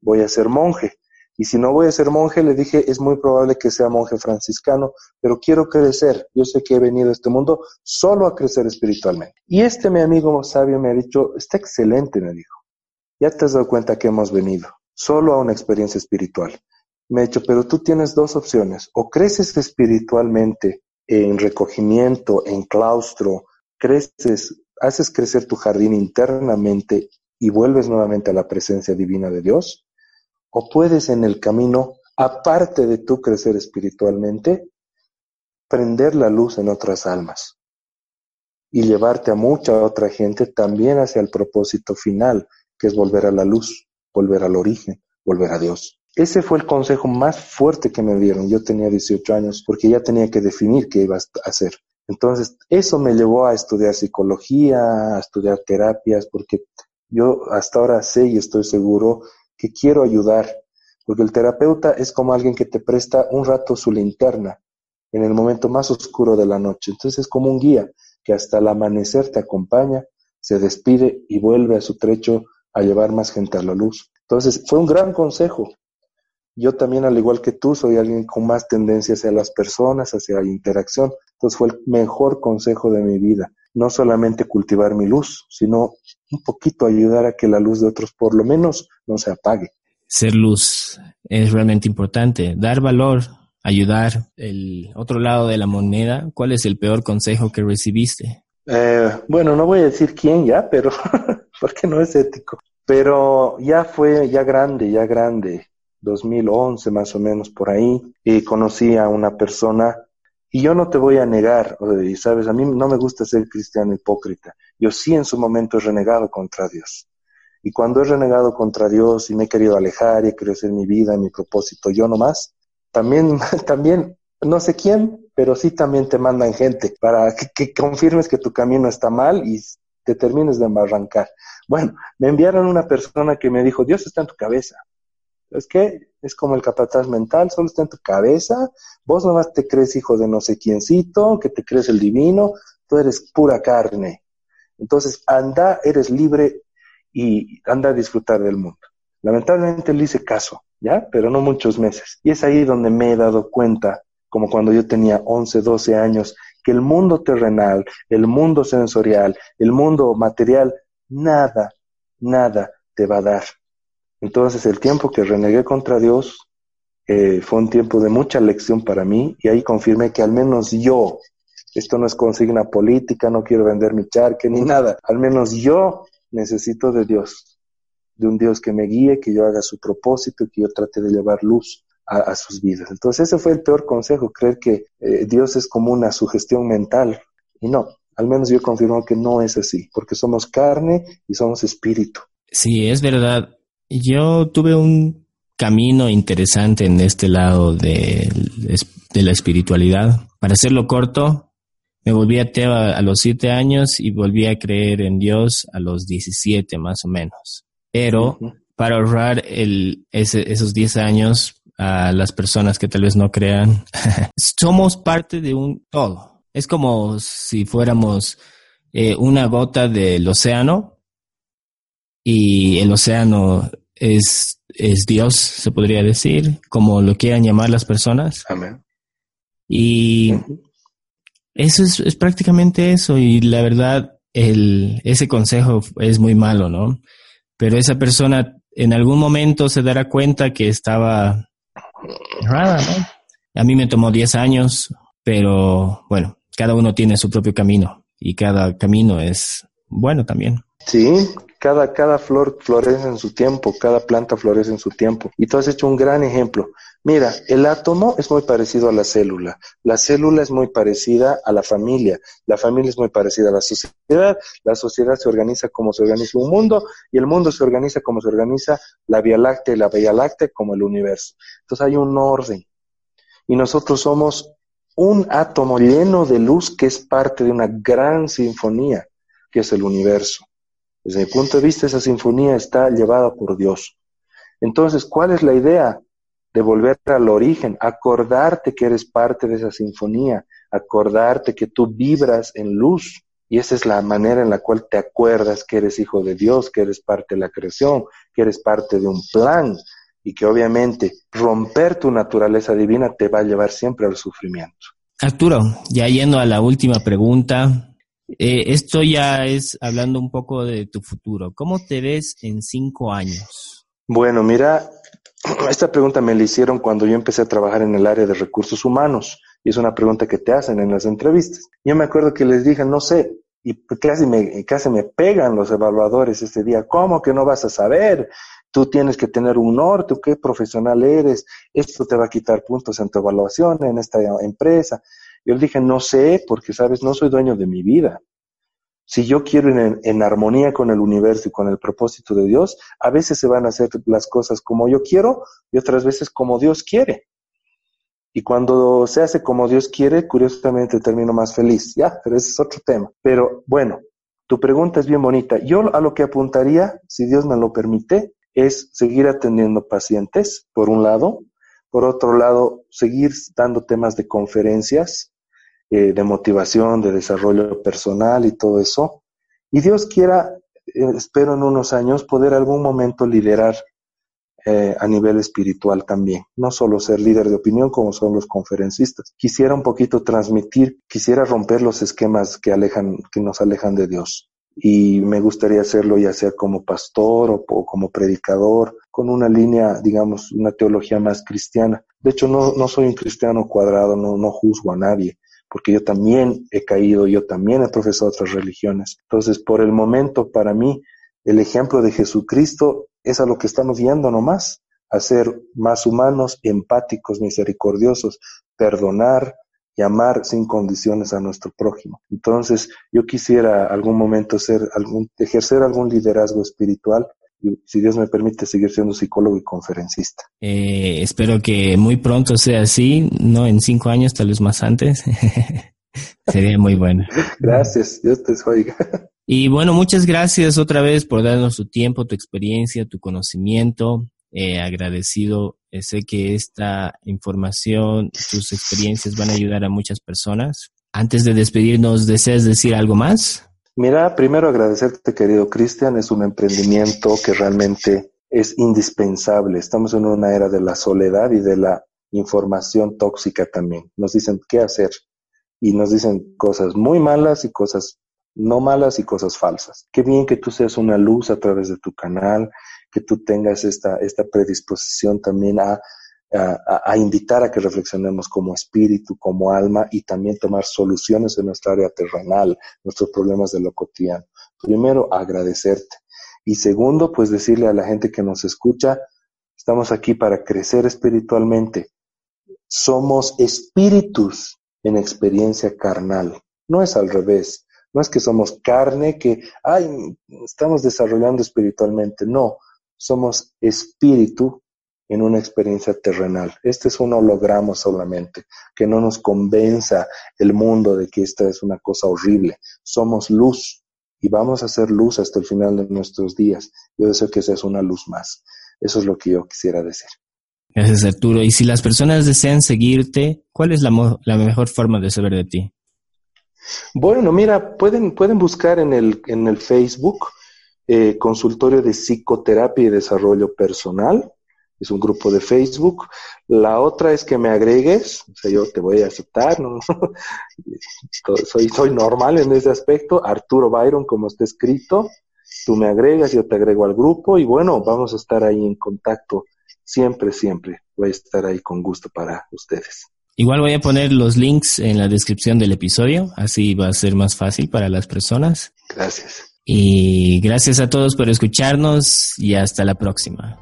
[SPEAKER 1] voy a ser monje. Y si no voy a ser monje, le dije, es muy probable que sea monje franciscano, pero quiero crecer. Yo sé que he venido a este mundo solo a crecer espiritualmente. Y este mi amigo sabio me ha dicho, está excelente, me dijo. Ya te has dado cuenta que hemos venido solo a una experiencia espiritual. Me ha dicho, pero tú tienes dos opciones. O creces espiritualmente en recogimiento, en claustro, creces, haces crecer tu jardín internamente y vuelves nuevamente a la presencia divina de Dios. O puedes en el camino, aparte de tú crecer espiritualmente, prender la luz en otras almas y llevarte a mucha otra gente también hacia el propósito final, que es volver a la luz, volver al origen, volver a Dios. Ese fue el consejo más fuerte que me dieron. Yo tenía 18 años porque ya tenía que definir qué iba a hacer. Entonces, eso me llevó a estudiar psicología, a estudiar terapias, porque yo hasta ahora sé y estoy seguro que quiero ayudar, porque el terapeuta es como alguien que te presta un rato su linterna en el momento más oscuro de la noche. Entonces es como un guía que hasta el amanecer te acompaña, se despide y vuelve a su trecho a llevar más gente a la luz. Entonces fue un gran consejo yo también, al igual que tú, soy alguien con más tendencia hacia las personas, hacia la interacción. Entonces fue el mejor consejo de mi vida. No solamente cultivar mi luz, sino un poquito ayudar a que la luz de otros por lo menos no se apague.
[SPEAKER 2] Ser luz es realmente importante. Dar valor, ayudar. El otro lado de la moneda, ¿cuál es el peor consejo que recibiste?
[SPEAKER 1] Eh, bueno, no voy a decir quién ya, pero porque no es ético. Pero ya fue, ya grande, ya grande. 2011 más o menos por ahí, y conocí a una persona, y yo no te voy a negar, y sabes, a mí no me gusta ser cristiano hipócrita, yo sí en su momento he renegado contra Dios. Y cuando he renegado contra Dios y me he querido alejar y he querido hacer mi vida, mi propósito, yo nomás, también, también, no sé quién, pero sí también te mandan gente para que, que confirmes que tu camino está mal y te termines de embarrancar. Bueno, me enviaron una persona que me dijo, Dios está en tu cabeza, es que es como el capataz mental, solo está en tu cabeza, vos nomás te crees hijo de no sé quiéncito, que te crees el divino, tú eres pura carne. Entonces, anda, eres libre y anda a disfrutar del mundo. Lamentablemente le hice caso, ¿ya? Pero no muchos meses. Y es ahí donde me he dado cuenta, como cuando yo tenía 11, 12 años, que el mundo terrenal, el mundo sensorial, el mundo material, nada, nada te va a dar entonces el tiempo que renegué contra Dios eh, fue un tiempo de mucha lección para mí y ahí confirmé que al menos yo, esto no es consigna política, no quiero vender mi charque ni nada, al menos yo necesito de Dios, de un Dios que me guíe, que yo haga su propósito que yo trate de llevar luz a, sus vidas. Entonces ese fue el peor consejo, creer que eh, Dios es como una sugestión mental y no, al menos yo confirmo que no es así, porque somos carne y somos espíritu.
[SPEAKER 2] Sí, es verdad. Yo tuve un camino interesante en este lado de, de la espiritualidad. Para hacerlo corto, Me volví ateo a, los siete años y volví a creer en Dios a los 17 más o menos. Pero para ahorrar el, esos 10 años a las personas que tal vez no crean, somos parte de un todo. Es como si fuéramos eh, una gota del océano y el océano es, es Dios, se podría decir, como lo quieran llamar las personas.
[SPEAKER 1] Amén.
[SPEAKER 2] Y eso es, es, prácticamente eso. Y la verdad, el, ese consejo es muy malo, ¿no? Pero esa persona en algún momento se dará cuenta que estaba errada, ¿no? A mí me tomó 10 años, pero bueno, cada uno tiene su propio camino y cada camino es bueno también.
[SPEAKER 1] Sí, cada, cada flor florece en su tiempo, cada planta florece en su tiempo. Y tú has hecho un gran ejemplo. Mira, el átomo es muy parecido a la célula, la célula es muy parecida a la familia, la familia es muy parecida a la sociedad, la sociedad se organiza como se organiza un mundo y el mundo se organiza como se organiza la Vía Láctea y la Vía Láctea como el universo. Entonces hay un orden. Y nosotros somos un átomo lleno de luz que es parte de una gran sinfonía, que es el universo. Desde mi punto de vista, esa sinfonía está llevada por Dios. Entonces, ¿cuál es la idea? De volver al origen, acordarte que eres parte de esa sinfonía, acordarte que tú vibras en luz. Y esa es la manera en la cual te acuerdas que eres hijo de Dios, que eres parte de la creación, que eres parte de un plan y que obviamente romper tu naturaleza divina te va a llevar siempre al sufrimiento.
[SPEAKER 2] Arturo, ya yendo a la última pregunta, eh, esto ya es hablando un poco de tu futuro. ¿Cómo te ves en cinco años?
[SPEAKER 1] Bueno, mira, esta pregunta me la hicieron cuando yo empecé a trabajar en el área de recursos humanos y es una pregunta que te hacen en las entrevistas. Yo me acuerdo que les dije, no sé, y casi me, casi me pegan los evaluadores este día, ¿cómo que no vas a saber? Tú tienes que tener un norte, qué profesional eres, esto te va a quitar puntos en tu evaluación en esta empresa. Yo le dije, no sé, porque sabes, no soy dueño de mi vida. Si yo quiero en, en, armonía con el universo y con el propósito de Dios, a veces se van a hacer las cosas como yo quiero y otras veces como Dios quiere. Y cuando se hace como Dios quiere, curiosamente termino más feliz. Ya, pero ese es otro tema. Pero bueno, tu pregunta es bien bonita. Yo a lo que apuntaría, si Dios me lo permite, es seguir atendiendo pacientes, por un lado. Por otro lado, seguir dando temas de conferencias, eh, de motivación, de desarrollo personal y todo eso. Y Dios quiera, eh, espero en unos años, poder algún momento liderar eh, a nivel espiritual también, no solo ser líder de opinión como son los conferencistas. Quisiera un poquito transmitir, quisiera romper los esquemas que alejan, que nos alejan de Dios. Y me gustaría hacerlo ya sea como pastor o, como predicador, con una línea, digamos, una teología más cristiana. De hecho, no, no soy un cristiano cuadrado, no, no juzgo a nadie, porque yo también he caído, yo también he profesado otras religiones. Entonces, por el momento, para mí, el ejemplo de Jesucristo es a lo que estamos guiando nomás, a ser más humanos, empáticos, misericordiosos, perdonar y amar sin condiciones a nuestro prójimo. Entonces, yo quisiera algún momento ser algún, ejercer algún liderazgo espiritual y si Dios me permite seguir siendo psicólogo y conferencista.
[SPEAKER 2] Eh, espero que muy pronto sea así, no en cinco años, tal vez más antes. Sería muy bueno.
[SPEAKER 1] Gracias, Dios te oiga.
[SPEAKER 2] Y bueno, muchas gracias otra vez por darnos tu tiempo, tu experiencia, tu conocimiento. Eh, agradecido. Sé que esta información, tus experiencias van a ayudar a muchas personas. Antes de despedirnos, ¿deseas decir algo más?
[SPEAKER 1] Mira, primero agradecerte, querido Cristian. Es un emprendimiento que realmente es indispensable. Estamos en una era de la soledad y de la información tóxica también. Nos dicen qué hacer y nos dicen cosas muy malas y cosas no malas y cosas falsas. Qué bien que tú seas una luz a través de tu canal, que tú tengas esta, esta predisposición también a a, invitar a que reflexionemos como espíritu, como alma y también tomar soluciones en nuestra área terrenal, nuestros problemas de lo cotidiano. Primero, agradecerte. Y segundo, pues decirle a la gente que nos escucha, estamos aquí para crecer espiritualmente. Somos espíritus en experiencia carnal. No es al revés. No es que somos carne que, ay, estamos desarrollando espiritualmente. No, somos espíritu en una experiencia terrenal. Este es un holograma solamente, que no nos convenza el mundo de que esta es una cosa horrible. Somos luz y vamos a ser luz hasta el final de nuestros días. Yo deseo que es una luz más. Eso es lo que yo quisiera decir.
[SPEAKER 2] Gracias, Arturo. Y si las personas desean seguirte, ¿cuál es la, la mejor forma de saber de ti?
[SPEAKER 1] Bueno, mira, pueden, pueden buscar en el, en el Facebook eh, Consultorio de Psicoterapia y Desarrollo Personal. Es un grupo de Facebook. La otra es que me agregues, o sea, yo te voy a aceptar, ¿no? soy, soy normal en ese aspecto. Arturo Byron, como está escrito, tú me agregas, yo te agrego al grupo y bueno, vamos a estar ahí en contacto siempre, siempre. Voy a estar ahí con gusto para ustedes.
[SPEAKER 2] Igual voy a poner los links en la descripción del episodio, así va a ser más fácil para las personas.
[SPEAKER 1] Gracias.
[SPEAKER 2] Y gracias a todos por escucharnos y hasta la próxima.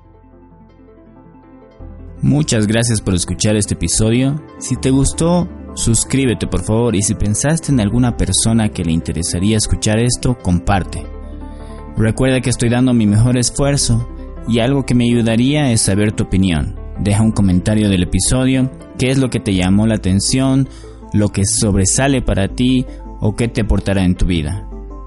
[SPEAKER 2] Muchas gracias por escuchar este episodio. Si te gustó, suscríbete por favor y si pensaste en alguna persona que le interesaría escuchar esto, comparte. Recuerda que estoy dando mi mejor esfuerzo y algo que me ayudaría es saber tu opinión. Deja un comentario del episodio, qué es lo que te llamó la atención, lo que sobresale para ti o qué te aportará en tu vida.